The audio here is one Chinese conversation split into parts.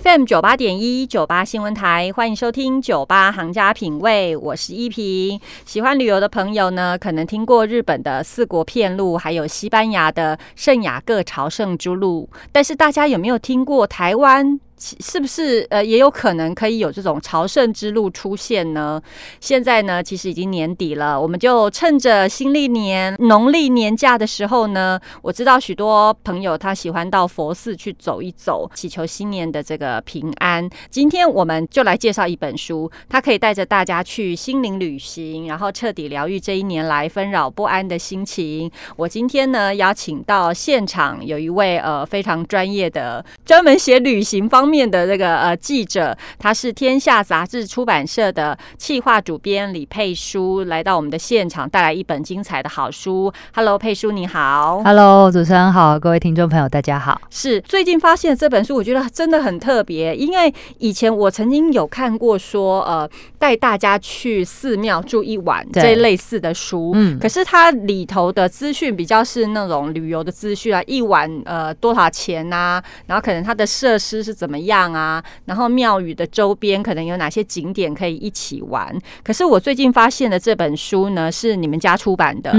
FM 九八点一九八新闻台，欢迎收听九八行家品味，我是依萍。喜欢旅游的朋友呢，可能听过日本的四国片路，还有西班牙的圣雅各朝圣之路，但是大家有没有听过台湾？是不是呃也有可能可以有这种朝圣之路出现呢？现在呢，其实已经年底了，我们就趁着新历年农历年假的时候呢，我知道许多朋友他喜欢到佛寺去走一走，祈求新年的这个平安。今天我们就来介绍一本书，它可以带着大家去心灵旅行，然后彻底疗愈这一年来纷扰不安的心情。我今天呢邀请到现场有一位呃非常专业的，专门写旅行方。面的这个呃记者，他是天下杂志出版社的企划主编李佩书，来到我们的现场，带来一本精彩的好书。Hello，佩书你好。Hello，主持人好，各位听众朋友大家好。是最近发现这本书，我觉得真的很特别，因为以前我曾经有看过说呃带大家去寺庙住一晚这类似的书，嗯，可是它里头的资讯比较是那种旅游的资讯啊，一晚呃多少钱呐，然后可能它的设施是怎么。样啊，然后庙宇的周边可能有哪些景点可以一起玩？可是我最近发现的这本书呢，是你们家出版的。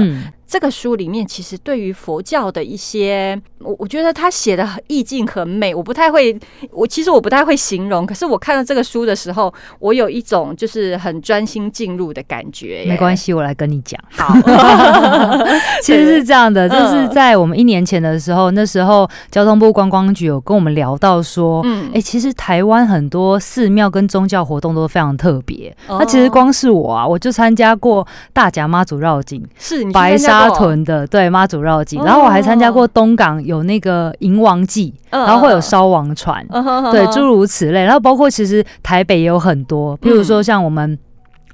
这个书里面其实对于佛教的一些，我我觉得他写的意境很美，我不太会，我其实我不太会形容。可是我看到这个书的时候，我有一种就是很专心进入的感觉。没关系，我来跟你讲。好，其实是这样的，就是在我们一年前的时候，那时候交通部观光局有跟我们聊到说，嗯，哎，其实台湾很多寺庙跟宗教活动都非常特别。那其实光是我啊，我就参加过大甲妈祖绕境，是白沙。沙屯的对妈祖绕境，然后我还参加过东港有那个迎王祭，然后会有烧王船，对诸如此类，然后包括其实台北也有很多，比如说像我们。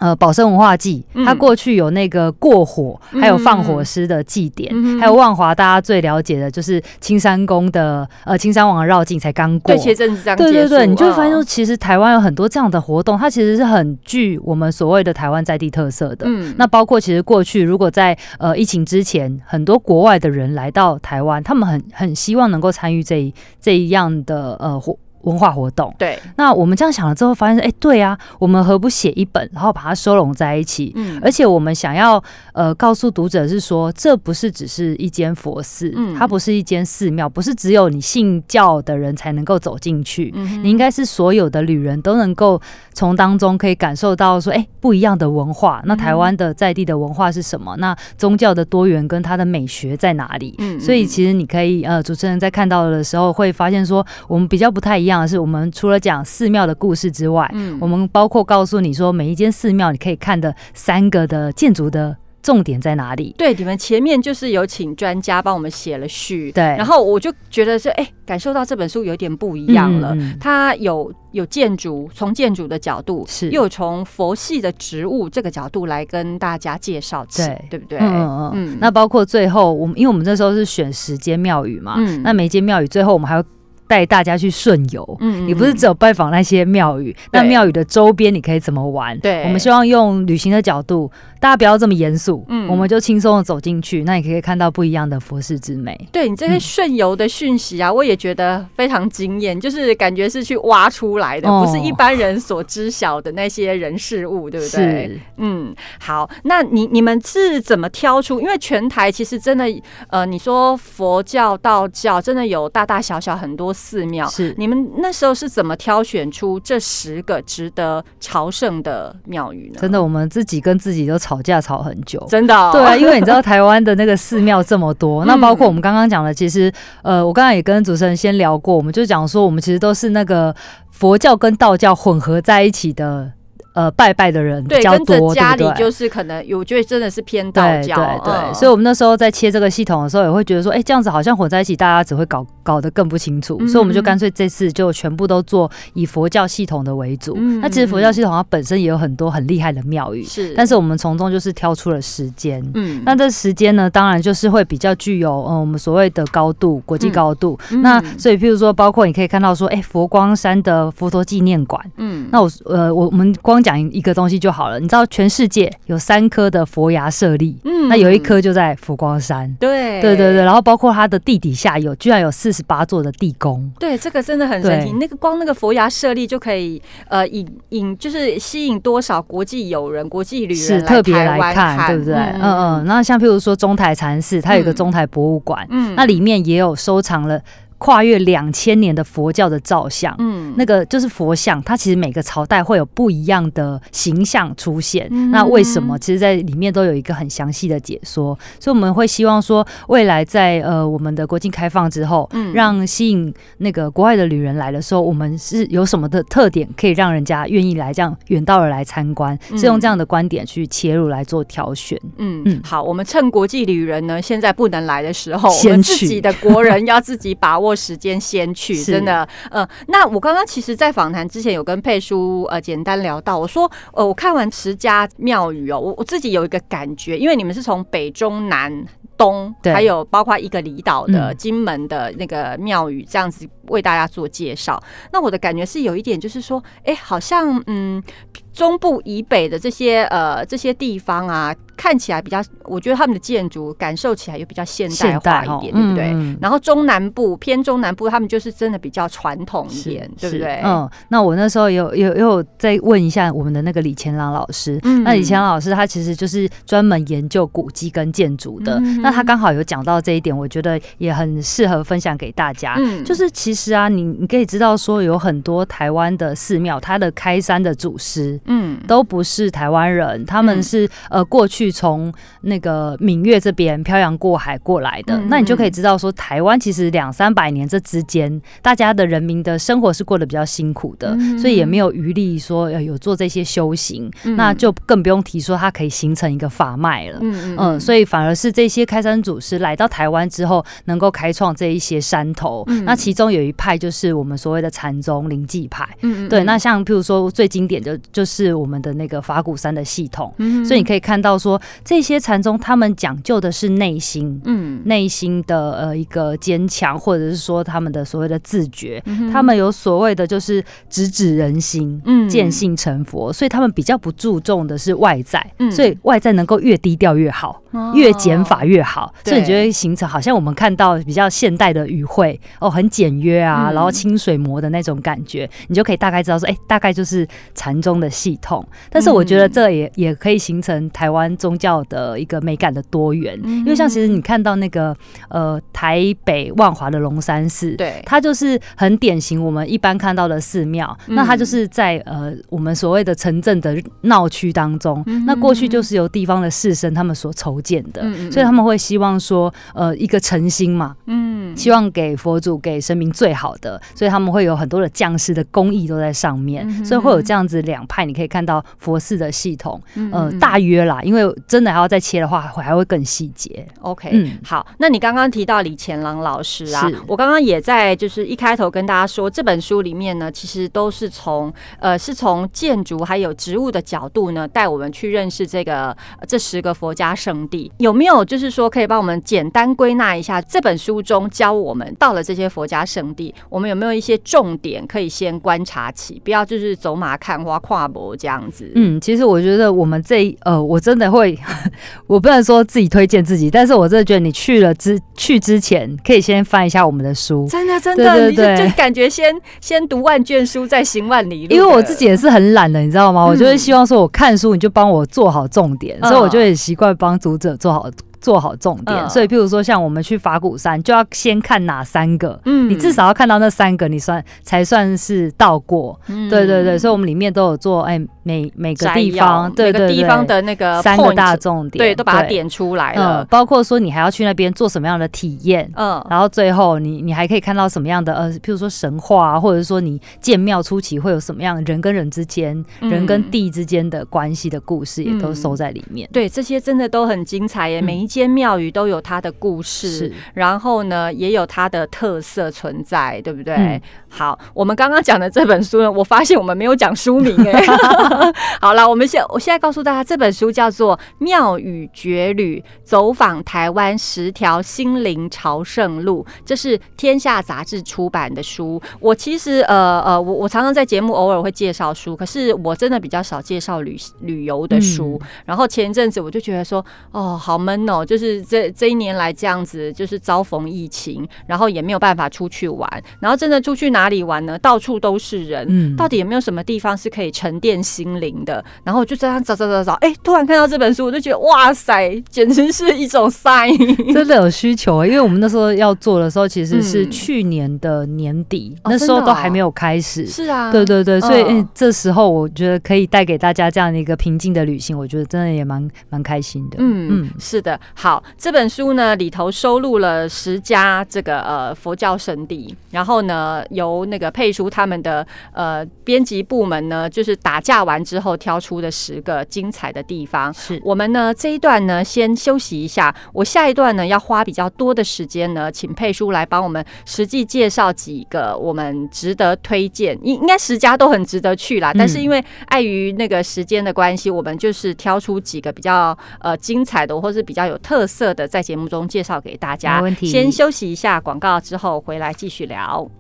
呃，保生文化祭，它过去有那个过火，还有放火师的祭典，还有万华大家最了解的就是青山宫的呃青山王的绕境才刚过，对，前阵子这样对对对，你就会发现说，其实台湾有很多这样的活动，它其实是很具我们所谓的台湾在地特色的。嗯，那包括其实过去如果在呃疫情之前，很多国外的人来到台湾，他们很很希望能够参与这一这一样的呃活。文化活动，对，那我们这样想了之后，发现哎，对啊，我们何不写一本，然后把它收拢在一起？嗯，而且我们想要呃告诉读者是说，这不是只是一间佛寺，嗯，它不是一间寺庙，不是只有你信教的人才能够走进去，嗯，你应该是所有的旅人都能够从当中可以感受到说，哎，不一样的文化。那台湾的在地的文化是什么？那宗教的多元跟它的美学在哪里？嗯，所以其实你可以呃，主持人在看到的时候会发现说，我们比较不太一样。样的是，我们除了讲寺庙的故事之外，嗯，我们包括告诉你说，每一间寺庙你可以看的三个的建筑的重点在哪里？对，你们前面就是有请专家帮我们写了序，对，然后我就觉得是，哎，感受到这本书有点不一样了。它有有建筑，从建筑的角度是，又从佛系的植物这个角度来跟大家介绍，对，对不对？嗯嗯嗯。那包括最后，我们因为我们这时候是选十间庙宇嘛，嗯，那每间庙宇最后我们还要。带大家去顺游，嗯，你不是只有拜访那些庙宇，那庙宇的周边你可以怎么玩？对，我们希望用旅行的角度，大家不要这么严肃，嗯，我们就轻松的走进去，那你可以看到不一样的佛寺之美。对你这些顺游的讯息啊，我也觉得非常惊艳，就是感觉是去挖出来的，不是一般人所知晓的那些人事物，对不对？是，嗯，好，那你你们是怎么挑出？因为全台其实真的，呃，你说佛教、道教真的有大大小小很多。寺庙是你们那时候是怎么挑选出这十个值得朝圣的庙宇呢？真的，我们自己跟自己都吵架吵很久，真的。对啊，因为你知道台湾的那个寺庙这么多，那包括我们刚刚讲的，其实呃，我刚刚也跟主持人先聊过，我们就讲说，我们其实都是那个佛教跟道教混合在一起的。呃，拜拜的人比较多，家里就是可能，我觉得真的是偏道教，对对。所以，我们那时候在切这个系统的时候，也会觉得说，哎，这样子好像混在一起，大家只会搞搞得更不清楚。所以，我们就干脆这次就全部都做以佛教系统的为主。那其实佛教系统它本身也有很多很厉害的庙宇，是。但是我们从中就是挑出了时间，嗯。那这时间呢，当然就是会比较具有嗯我们所谓的高度，国际高度。那所以，譬如说，包括你可以看到说，哎，佛光山的佛陀纪念馆，嗯。那我呃，我们光光讲一个东西就好了。你知道全世界有三颗的佛牙舍利，嗯，那有一颗就在佛光山。对对对对，然后包括它的地底下有，居然有四十八座的地宫。对，这个真的很神奇。那个光那个佛牙舍利就可以呃引引，就是吸引多少国际友人、国际旅人特别来看，对不对？嗯嗯。那像譬如说中台禅寺，它有一个中台博物馆，嗯，那里面也有收藏了。跨越两千年的佛教的造像，嗯，那个就是佛像，它其实每个朝代会有不一样的形象出现。那为什么？其实，在里面都有一个很详细的解说。所以，我们会希望说，未来在呃我们的国境开放之后，嗯，让吸引那个国外的旅人来的时候，我们是有什么的特点可以让人家愿意来这样远道而来参观？是用这样的观点去切入来做挑选。嗯嗯，好，我们趁国际旅人呢现在不能来的时候，我们自己的国人要自己把握。时间先去，真的，呃，那我刚刚其实，在访谈之前有跟佩叔呃简单聊到，我说，呃，我看完十家庙宇哦，我我自己有一个感觉，因为你们是从北中南东，还有包括一个离岛的金门的那个庙宇这样子为大家做介绍，那我的感觉是有一点就是说，哎，好像嗯。中部以北的这些呃这些地方啊，看起来比较，我觉得他们的建筑感受起来又比较现代化一点，对不对？然后中南部偏中南部，他们就是真的比较传统一点，对不对？嗯，那我那时候有有有再问一下我们的那个李乾朗老师，那李乾朗老师他其实就是专门研究古迹跟建筑的，那他刚好有讲到这一点，我觉得也很适合分享给大家。嗯，就是其实啊，你你可以知道说有很多台湾的寺庙，它的开山的祖师。嗯，都不是台湾人，他们是呃过去从那个闽粤这边漂洋过海过来的。那你就可以知道说，台湾其实两三百年这之间，大家的人民的生活是过得比较辛苦的，所以也没有余力说有做这些修行，那就更不用提说它可以形成一个法脉了。嗯嗯，所以反而是这些开山祖师来到台湾之后，能够开创这一些山头。那其中有一派就是我们所谓的禅宗灵济派。嗯嗯，对。那像譬如说最经典的就是。是我们的那个法鼓山的系统，嗯所以你可以看到说，这些禅宗他们讲究的是内心，嗯，内心的呃一个坚强，或者是说他们的所谓的自觉，他们有所谓的就是直指人心，嗯，见性成佛，所以他们比较不注重的是外在，所以外在能够越低调越好，越减法越好，所以你觉得形成好像我们看到比较现代的语汇哦，很简约啊，然后清水模的那种感觉，你就可以大概知道说，哎，大概就是禅宗的系。系统，但是我觉得这也也可以形成台湾宗教的一个美感的多元，因为像其实你看到那个呃台北万华的龙山寺，对，它就是很典型我们一般看到的寺庙，那它就是在呃我们所谓的城镇的闹区当中，那过去就是由地方的士绅他们所筹建的，所以他们会希望说呃一个诚心嘛，嗯，希望给佛祖给神明最好的，所以他们会有很多的匠师的工艺都在上面，所以会有这样子两派，你。可以看到佛寺的系统，呃，大约啦，因为真的还要再切的话，会还会更细节。OK，嗯，好，那你刚刚提到李乾朗老师啊，我刚刚也在就是一开头跟大家说，这本书里面呢，其实都是从呃，是从建筑还有植物的角度呢，带我们去认识这个这十个佛家圣地。有没有就是说可以帮我们简单归纳一下这本书中教我们到了这些佛家圣地，我们有没有一些重点可以先观察起，不要就是走马看花跨博。这样子，嗯，其实我觉得我们这呃，我真的会，我不能说自己推荐自己，但是我真的觉得你去了之去之前，可以先翻一下我们的书，真的真的，对对，就感觉先先读万卷书，再行万里路。因为我自己也是很懒的，你知道吗？我就是希望说，我看书你就帮我做好重点，所以我就很习惯帮读者做好。做好重点，所以譬如说像我们去法鼓山，就要先看哪三个，嗯，你至少要看到那三个，你算才算是到过，嗯。对对对，所以我们里面都有做，哎，每每个地方，每个地方的那个三个大重点，对，都把它点出来了，包括说你还要去那边做什么样的体验，嗯，然后最后你你还可以看到什么样的，呃，譬如说神话，或者说你建庙初期会有什么样人跟人之间、人跟地之间的关系的故事，也都收在里面。对，这些真的都很精彩耶，每一。间庙宇都有它的故事，然后呢，也有它的特色存在，对不对？好，我们刚刚讲的这本书呢，我发现我们没有讲书名哎。好了，我们现我现在告诉大家，这本书叫做《庙宇绝旅：走访台湾十条心灵朝圣路》，这是天下杂志出版的书。我其实呃呃，我我常常在节目偶尔会介绍书，可是我真的比较少介绍旅旅游的书。然后前一阵子我就觉得说，哦，好闷哦，就是这这一年来这样子，就是遭逢疫情，然后也没有办法出去玩，然后真的出去哪？里玩呢？到处都是人，嗯到底有没有什么地方是可以沉淀心灵的？然后就这样找找找找，哎，突然看到这本书，我就觉得哇塞，简直是一种 sign，真的有需求啊因为我们那时候要做的时候，其实是去年的年底，那时候都还没有开始。是啊，对对对，所以嗯这时候我觉得可以带给大家这样的一个平静的旅行，我觉得真的也蛮蛮开心的。嗯嗯，是的。好，这本书呢里头收录了十家这个呃佛教圣地，然后呢。由那个佩书他们的呃编辑部门呢，就是打架完之后挑出的十个精彩的地方。是我们呢这一段呢先休息一下，我下一段呢要花比较多的时间呢，请佩书来帮我们实际介绍几个我们值得推荐，应应该十家都很值得去啦。但是因为碍于那个时间的关系，我们就是挑出几个比较呃精彩的或是比较有特色的，在节目中介绍给大家。没问题，先休息一下广告之后回来继续聊。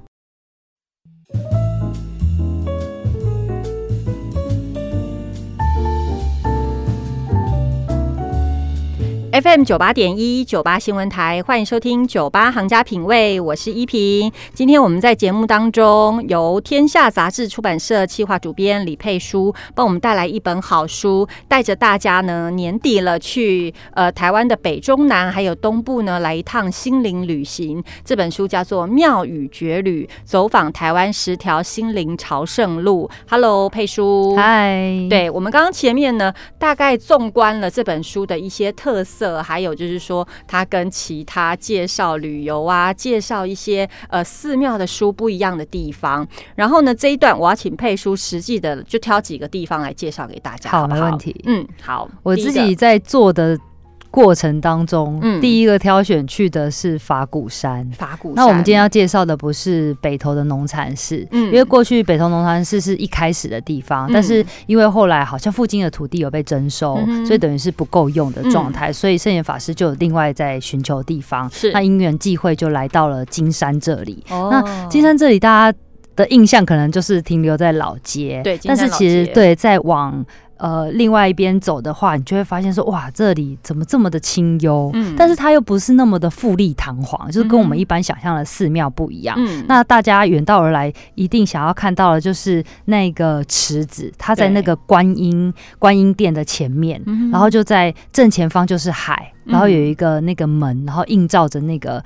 FM 九八点一九八新闻台，欢迎收听九八行家品味，我是依萍。今天我们在节目当中，由天下杂志出版社企划主编李佩书帮我们带来一本好书，带着大家呢年底了去呃台湾的北中南还有东部呢来一趟心灵旅行。这本书叫做《妙语绝旅：走访台湾十条心灵朝圣路》。Hello，佩书，嗨。对我们刚刚前面呢，大概纵观了这本书的一些特色。色，还有就是说，他跟其他介绍旅游啊、介绍一些呃寺庙的书不一样的地方。然后呢，这一段我要请佩叔实际的就挑几个地方来介绍给大家，好，没问题。嗯，好，我自己在做的。过程当中，第一个挑选去的是法鼓山。法鼓山。那我们今天要介绍的不是北投的农禅寺，嗯，因为过去北投农禅寺是一开始的地方，但是因为后来好像附近的土地有被征收，所以等于是不够用的状态，所以圣严法师就有另外在寻求地方。是。那因缘际会就来到了金山这里。哦。那金山这里大家的印象可能就是停留在老街，对。但是其实对，在往。呃，另外一边走的话，你就会发现说，哇，这里怎么这么的清幽？嗯，但是它又不是那么的富丽堂皇，就是跟我们一般想象的寺庙不一样。嗯，那大家远道而来，一定想要看到的就是那个池子，它在那个观音观音殿的前面，然后就在正前方就是海，然后有一个那个门，然后映照着那个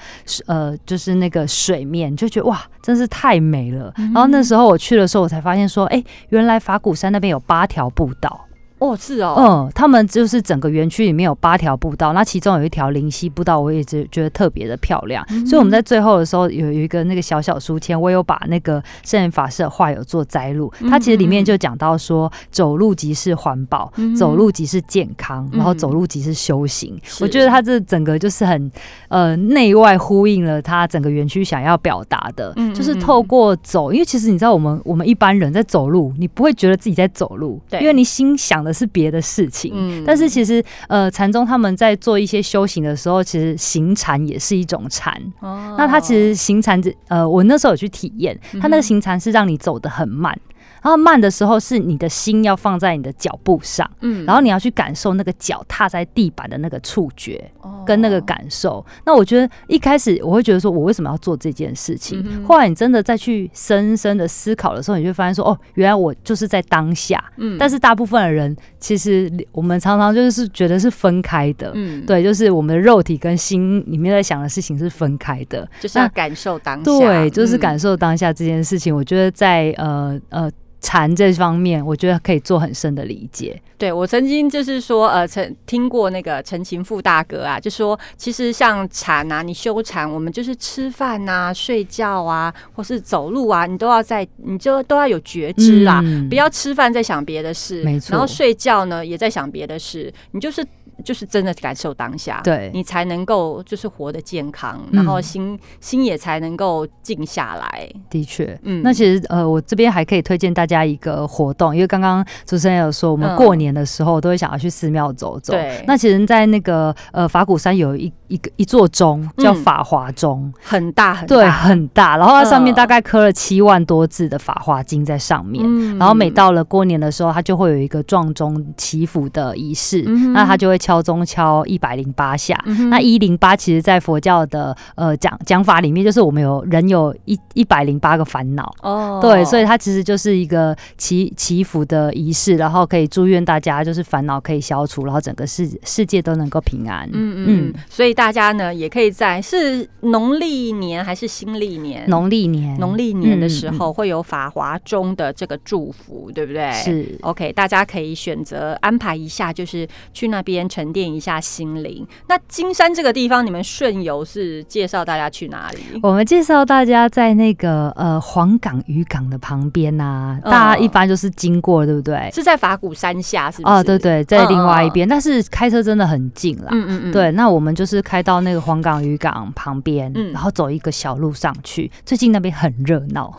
呃，就是那个水面，就觉得哇，真是太美了。然后那时候我去的时候，我才发现说，哎，原来法鼓山那边有八条步道。哦，是哦，嗯，他们就是整个园区里面有八条步道，那其中有一条灵溪步道，我也觉觉得特别的漂亮，所以我们在最后的时候有有一个那个小小书签，我有把那个圣人法师的话有做摘录，它其实里面就讲到说，走路即是环保，走路即是健康，然后走路即是修行。我觉得他这整个就是很呃内外呼应了他整个园区想要表达的，就是透过走，因为其实你知道我们我们一般人在走路，你不会觉得自己在走路，对，因为你心想的。是别的事情，嗯，但是其实，呃，禅宗他们在做一些修行的时候，其实行禅也是一种禅。哦，那他其实行禅，呃，我那时候有去体验，他那个行禅是让你走得很慢。然后慢的时候是你的心要放在你的脚步上，嗯，然后你要去感受那个脚踏在地板的那个触觉，跟那个感受。那我觉得一开始我会觉得说，我为什么要做这件事情？后来你真的再去深深的思考的时候，你就发现说，哦，原来我就是在当下。嗯，但是大部分的人其实我们常常就是觉得是分开的，嗯，对，就是我们的肉体跟心里面在想的事情是分开的，就是要感受当下，对，就是感受当下这件事情。我觉得在呃呃。禅这方面，我觉得可以做很深的理解。对我曾经就是说，呃，曾听过那个陈情富大哥啊，就说其实像禅啊，你修禅，我们就是吃饭啊、睡觉啊，或是走路啊，你都要在，你就都要有觉知啦，不要吃饭在想别的事，没错。然后睡觉呢，也在想别的事，你就是就是真的感受当下，对。你才能够就是活得健康，然后心心也才能够静下来。的确，嗯，那其实呃，我这边还可以推荐大家一个活动，因为刚刚主持人有说，我们过年的时候都会想要去寺庙走走。对，那其实，在那个呃法鼓山有一一个一座钟叫法华钟，很大很对很大，然后它上面大概刻了七万多字的法华经在上面，然后每到了过年的时候，它就会有一个撞钟祈福的仪式，那它就会敲钟敲一百零八下，那一零八其实在佛教的呃讲讲法里面，就是我们有人有一一百零八个烦恼。哦，对，所以它其实就是一个祈祈福的仪式，然后可以祝愿大家就是烦恼可以消除，然后整个世世界都能够平安，嗯嗯，所以大家呢也可以在是农历年还是新历年？农历年，农历年的时候会有法华中的这个祝福，对不对？是。OK，大家可以选择安排一下，就是去那边沉淀一下心灵。那金山这个地方，你们顺游是介绍大家去哪里？我们介绍大家在那个呃黄港渔港的旁边呐，大家一般就是经过，对不对？是在法鼓山下，是？哦，对对，在另外一边，但是开车真的很近啦。嗯嗯嗯。对，那我们就是开到那个黄港渔港旁边，然后走一个小路上去。最近那边很热闹，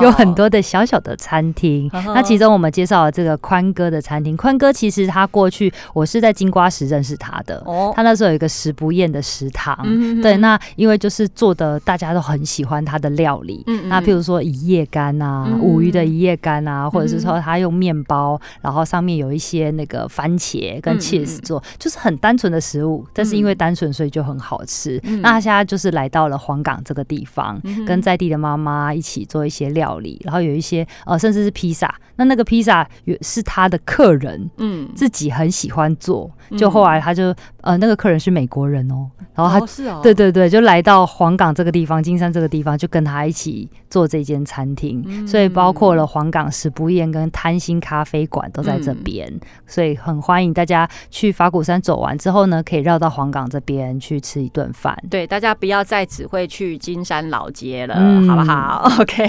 有很多的小小的餐厅。那其中我们介绍了这个宽哥的餐厅。宽哥其实他过去我是在金瓜石认识他的，哦，他那时候有一个食不厌的食堂。对，那因为就是做的大家都很喜欢他的料理。嗯那譬如说一夜干啊，五鱼的一夜干啊，或者是说他用面包，然后上面有一些那个番茄跟 cheese 做，就是很单纯的食物，但是因为单纯所以就很好吃。那他现在就是来到了黄冈这个地方，跟在地的妈妈一起做一些料理，然后有一些呃甚至是披萨。那那个披萨也是他的客人，嗯，自己很喜欢做。就后来他就呃那个客人是美国人哦，然后他是哦，对对对，就来到黄冈这个地方，金山这个地方，就跟他一起做这间餐厅。所以包括了黄冈食不厌跟贪心咖啡馆都在这边，所以很欢迎大家去法鼓山走完之后呢，可以绕到黄冈这边去吃一顿饭。对，大家不要再只会去金山老街了，好不好？OK，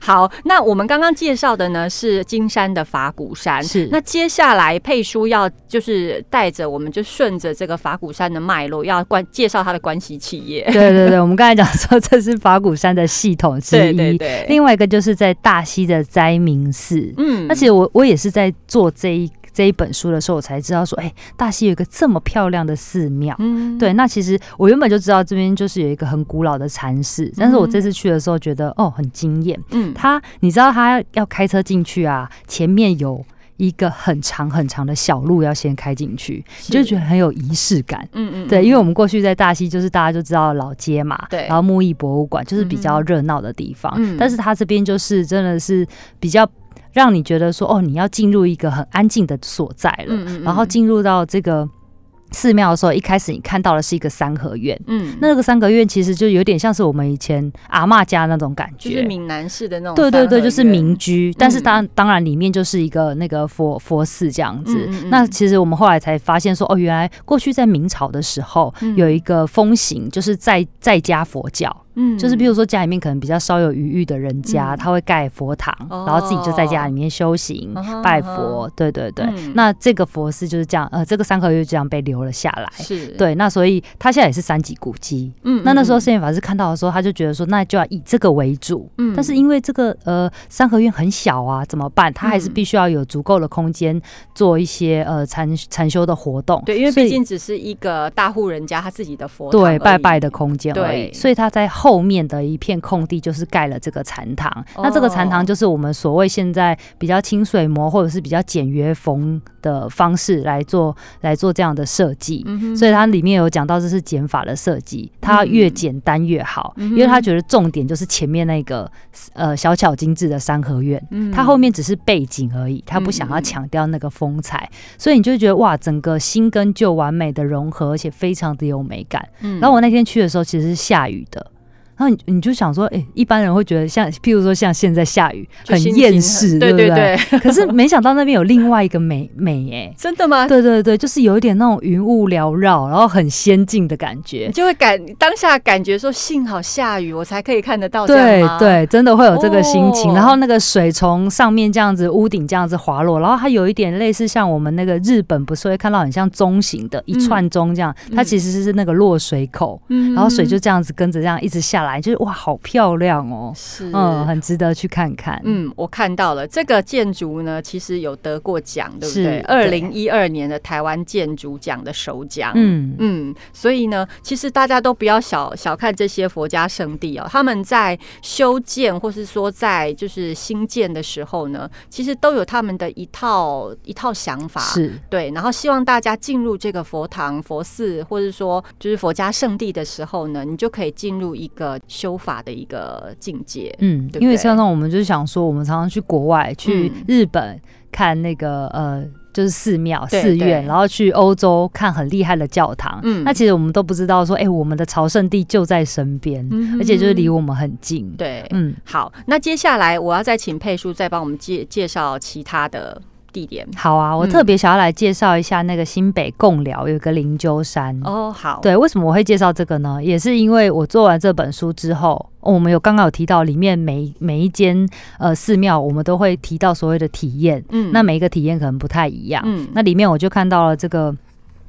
好。那我们刚刚介绍的呢是金山的法鼓山，是。那接下来佩叔要就是带着我们就顺着这个法鼓山的脉络，要关介绍他的关系企业。对对对，我们刚才讲说这是法鼓山的系统之一。对对对。另外一个就是在大溪的灾民寺。嗯。那其实我我也是在做这一。这一本书的时候，我才知道说，哎，大溪有一个这么漂亮的寺庙。嗯，对。那其实我原本就知道这边就是有一个很古老的禅寺，但是我这次去的时候觉得，哦，很惊艳。嗯，他，你知道他要开车进去啊，前面有一个很长很长的小路要先开进去，你就觉得很有仪式感。嗯嗯，对，因为我们过去在大溪就是大家就知道老街嘛，对，然后木艺博物馆就是比较热闹的地方，嗯但是他这边就是真的是比较。让你觉得说哦，你要进入一个很安静的所在了，然后进入到这个寺庙的时候，一开始你看到的是一个三合院，嗯，那个三合院其实就有点像是我们以前阿妈家那种感觉，就是闽南式的那种，对对对，就是民居，但是当当然里面就是一个那个佛佛寺这样子。那其实我们后来才发现说，哦，原来过去在明朝的时候有一个风行，就是在在家佛教。嗯，就是比如说家里面可能比较稍有余裕的人家，他会盖佛堂，然后自己就在家里面修行拜佛。对对对，那这个佛寺就是这样，呃，这个三合院就这样被留了下来。是，对，那所以他现在也是三级古迹。嗯，那那时候圣严法师看到的时候，他就觉得说，那就要以这个为主。嗯，但是因为这个呃三合院很小啊，怎么办？他还是必须要有足够的空间做一些呃禅禅修的活动。对，因为毕竟只是一个大户人家他自己的佛对拜拜的空间而已，所以他在。后面的一片空地就是盖了这个禅堂，那这个禅堂就是我们所谓现在比较清水模或者是比较简约风的方式来做来做这样的设计，所以它里面有讲到这是减法的设计，它越简单越好，因为他觉得重点就是前面那个呃小巧精致的三合院，它后面只是背景而已，他不想要强调那个风采，所以你就觉得哇，整个新跟旧完美的融合，而且非常的有美感。然后我那天去的时候其实是下雨的。然后你你就想说，哎，一般人会觉得像，譬如说像现在下雨，很厌世，对对对。可是 没想到那边有另外一个美美，哎，真的吗？对对对，就是有一点那种云雾缭绕，然后很仙境的感觉，就会感当下感觉说，幸好下雨，我才可以看得到。对对，真的会有这个心情。然后那个水从上面这样子屋顶这样子滑落，然后它有一点类似像我们那个日本不是会看到很像钟形的一串钟这样，它其实是那个落水口，然后水就这样子跟着这样一直下来，就是哇，好漂亮哦，是，嗯，很值得去看看。嗯，我看到了这个建筑呢，其实有得过奖，对不对？二零一二年的台湾建筑奖的首奖。嗯嗯，所以呢，其实大家都不要小小看这些佛家圣地哦，他们在修建或是说在就是新建的时候呢，其实都有他们的一套一套想法，是对，然后希望大家进入这个佛堂、佛寺，或者说就是佛家圣地的时候呢，你就可以进入一个修法的一个境界。嗯，因为常常我们就是想说，我们常常去国外，去日本看那个呃，就是寺庙、寺院，然后去欧洲看很厉害的教堂。嗯，那其实我们都不知道说，哎，我们的朝圣地就在身边，而且就是离我们很近。对，嗯，好，那接下来我要再请佩叔再帮我们介介绍其他的。地点好啊，我特别想要来介绍一下那个新北贡寮有个灵鹫山哦。好，对，为什么我会介绍这个呢？也是因为我做完这本书之后，我们有刚刚有提到里面每每一间呃寺庙，我们都会提到所谓的体验。嗯，那每一个体验可能不太一样。嗯，那里面我就看到了这个。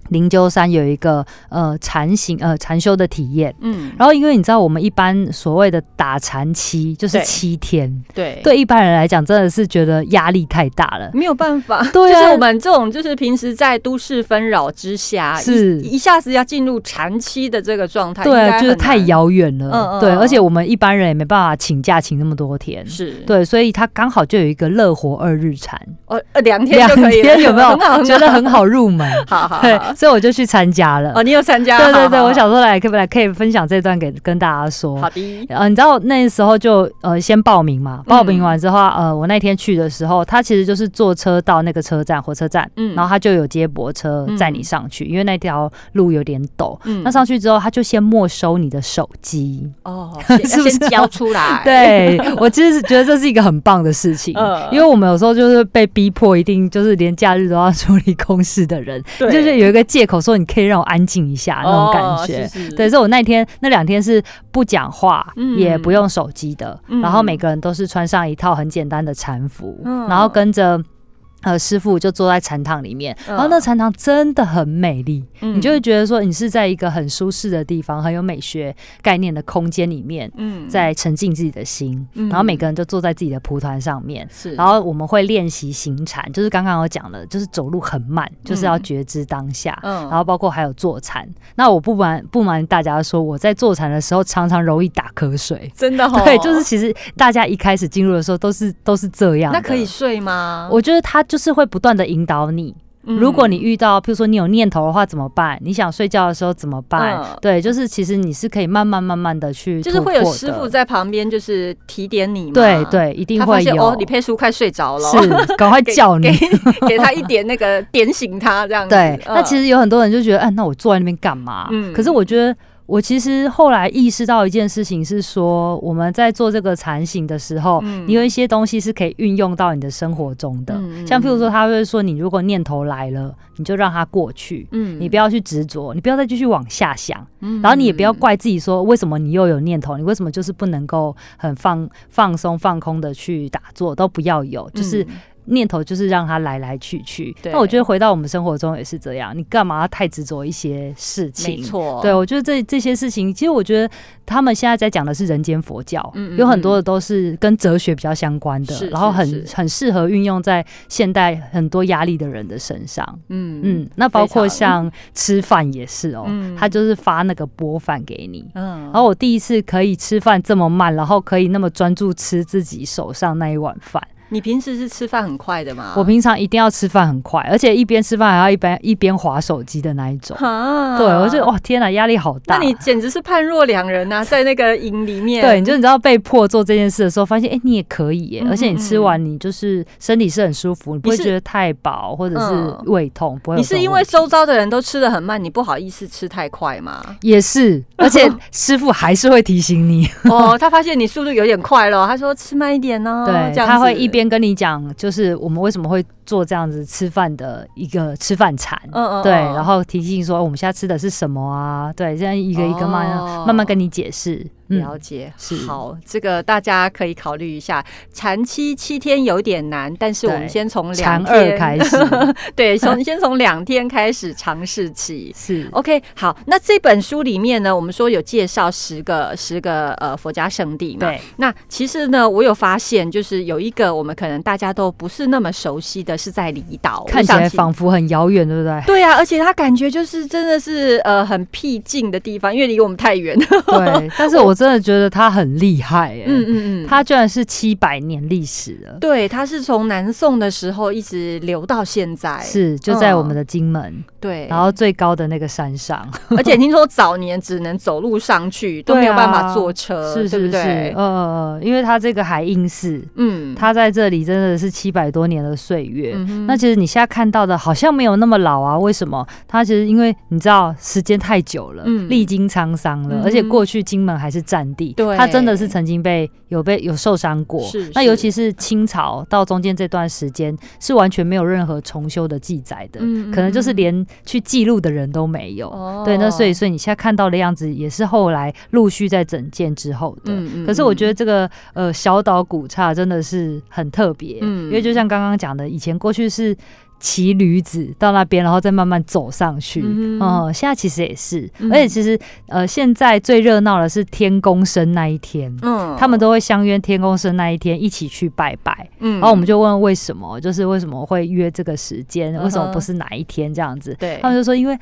灵鹫山有一个呃禅行呃禅修的体验，嗯，然后因为你知道我们一般所谓的打禅期就是七天，对，对一般人来讲真的是觉得压力太大了，没有办法，对啊，就是我们这种就是平时在都市纷扰之下，是。一下子要进入禅期的这个状态，对，就是太遥远了，嗯嗯，对，而且我们一般人也没办法请假请那么多天，是。对，所以他刚好就有一个乐活二日禅，哦呃两天两天有没有？觉得很好入门？好好对。所以我就去参加了。哦，你有参加？对对对，我想说来，可不来可以分享这段给跟大家说。好的。呃，你知道那时候就呃先报名嘛，报名完之后，呃，我那天去的时候，他其实就是坐车到那个车站，火车站，嗯，然后他就有接驳车载你上去，因为那条路有点陡。嗯。那上去之后，他就先没收你的手机。哦。是不是交出来？对，我其实是觉得这是一个很棒的事情。嗯。因为我们有时候就是被逼迫，一定就是连假日都要处理公事的人。对。就是有一个借口说你可以让我安静一下那种感觉，对，所以我那天那两天是不讲话，也不用手机的，然后每个人都是穿上一套很简单的禅服，然后跟着。呃，师傅就坐在禅堂里面，然后那禅堂真的很美丽，你就会觉得说你是在一个很舒适的地方，很有美学概念的空间里面，嗯，在沉浸自己的心，然后每个人就坐在自己的蒲团上面，是，然后我们会练习行禅，就是刚刚我讲的，就是走路很慢，就是要觉知当下，嗯，然后包括还有坐禅。那我不瞒不瞒大家说，我在坐禅的时候常常容易打瞌睡，真的，对，就是其实大家一开始进入的时候都是都是这样，那可以睡吗？我觉得他就。就是会不断的引导你。如果你遇到，譬如说你有念头的话怎么办？你想睡觉的时候怎么办？对，就是其实你是可以慢慢慢慢的去，就是会有师傅在旁边，就是提点你。对对，一定会有。哦，李佩书快睡着了，是，赶快叫你，给他一点那个点醒他这样。对，那其实有很多人就觉得，哎，那我坐在那边干嘛？嗯，可是我觉得。我其实后来意识到一件事情是说，我们在做这个禅行的时候，你有一些东西是可以运用到你的生活中的。像譬如说，他会说，你如果念头来了，你就让它过去，嗯，你不要去执着，你不要再继续往下想，然后你也不要怪自己说，为什么你又有念头，你为什么就是不能够很放放松放空的去打坐，都不要有，就是。念头就是让它来来去去，那我觉得回到我们生活中也是这样。你干嘛要太执着一些事情？没错，对我觉得这这些事情，其实我觉得他们现在在讲的是人间佛教，有很多的都是跟哲学比较相关的，然后很很适合运用在现代很多压力的人的身上。嗯嗯，那包括像吃饭也是哦，他就是发那个播饭给你。嗯，然后我第一次可以吃饭这么慢，然后可以那么专注吃自己手上那一碗饭。你平时是吃饭很快的吗？我平常一定要吃饭很快，而且一边吃饭还要一边一边划手机的那一种。对，我就哇天哪，压力好大。那你简直是判若两人呐，在那个营里面。对，你就你知道被迫做这件事的时候，发现哎，你也可以耶，而且你吃完你就是身体是很舒服，你不会觉得太饱或者是胃痛，不会。你是因为周遭的人都吃的很慢，你不好意思吃太快吗？也是，而且师傅还是会提醒你哦，他发现你速度有点快了，他说吃慢一点呢。对，他会一边跟你讲，就是我们为什么会。做这样子吃饭的一个吃饭禅，嗯嗯，对，然后提醒说我们现在吃的是什么啊？对，这样一个一个慢慢慢跟你解释。了解，是好，这个大家可以考虑一下。禅期七天有点难，但是我们先从两天开始，对，从先从两天开始尝试起。是 OK，好，那这本书里面呢，我们说有介绍十个十个呃佛家圣地嘛？对。那其实呢，我有发现，就是有一个我们可能大家都不是那么熟悉的是在离岛，看起来仿佛很遥远，对不对？对啊，而且它感觉就是真的是呃很僻静的地方，因为离我们太远。对，但是我。真的觉得他很厉害，嗯嗯嗯，他居然是七百年历史了。对，他是从南宋的时候一直留到现在，是就在我们的金门，对，然后最高的那个山上，而且听说早年只能走路上去，都没有办法坐车，是是是，呃呃，因为它这个海印寺，嗯，它在这里真的是七百多年的岁月。那其实你现在看到的好像没有那么老啊？为什么？它其实因为你知道时间太久了，历经沧桑了，而且过去金门还是。战地，对，它真的是曾经被有被有受伤过。是，那尤其是清朝到中间这段时间，是完全没有任何重修的记载的，可能就是连去记录的人都没有。对，那所以所以你现在看到的样子，也是后来陆续在整建之后的。可是我觉得这个呃小岛古刹真的是很特别，因为就像刚刚讲的，以前过去是。骑驴子到那边，然后再慢慢走上去。嗯，现在其实也是，而且其实呃，现在最热闹的是天公生那一天。嗯，他们都会相约天公生那一天一起去拜拜。嗯，然后我们就问为什么，就是为什么会约这个时间？为什么不是哪一天这样子？对，他们就说因为。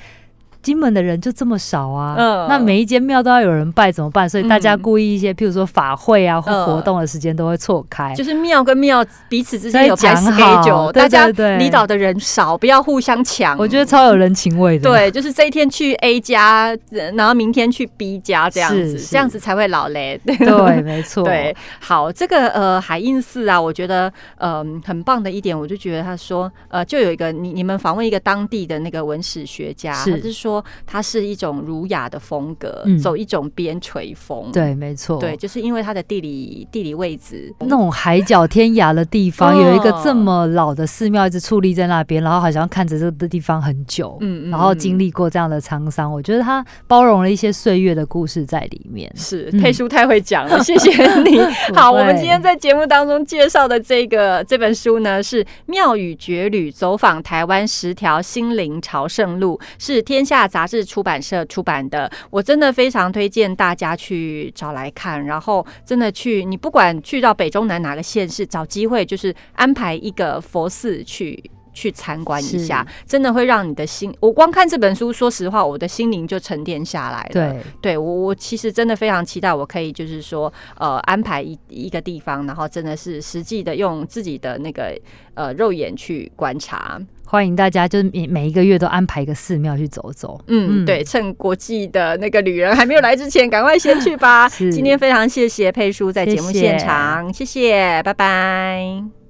金门的人就这么少啊，那每一间庙都要有人拜怎么办？所以大家故意一些，譬如说法会啊或活动的时间都会错开，就是庙跟庙彼此之间有讲好，大家离岛的人少，不要互相抢。我觉得超有人情味的。对，就是这一天去 A 家，然后明天去 B 家这样子，这样子才会老嘞。对，没错。对，好，这个呃海印寺啊，我觉得呃很棒的一点，我就觉得他说呃就有一个你你们访问一个当地的那个文史学家，他是说。它是一种儒雅的风格，走一种边陲风。对，没错。对，就是因为它的地理地理位置，那种海角天涯的地方，有一个这么老的寺庙一直矗立在那边，然后好像看着这个地方很久，嗯嗯，然后经历过这样的沧桑，我觉得它包容了一些岁月的故事在里面。是，佩叔太会讲了，谢谢你。好，我们今天在节目当中介绍的这个这本书呢，是《妙语绝旅：走访台湾十条心灵朝圣路》，是天下杂志。出版社出版的，我真的非常推荐大家去找来看。然后真的去，你不管去到北中南哪个县市，找机会就是安排一个佛寺去去参观一下，真的会让你的心。我光看这本书，说实话，我的心灵就沉淀下来了。对，对我我其实真的非常期待，我可以就是说呃安排一一个地方，然后真的是实际的用自己的那个呃肉眼去观察。欢迎大家，就是每每一个月都安排一个寺庙去走走。嗯，对，趁国际的那个旅人还没有来之前，赶快先去吧。今天非常谢谢佩叔在节目现场，谢谢，拜拜。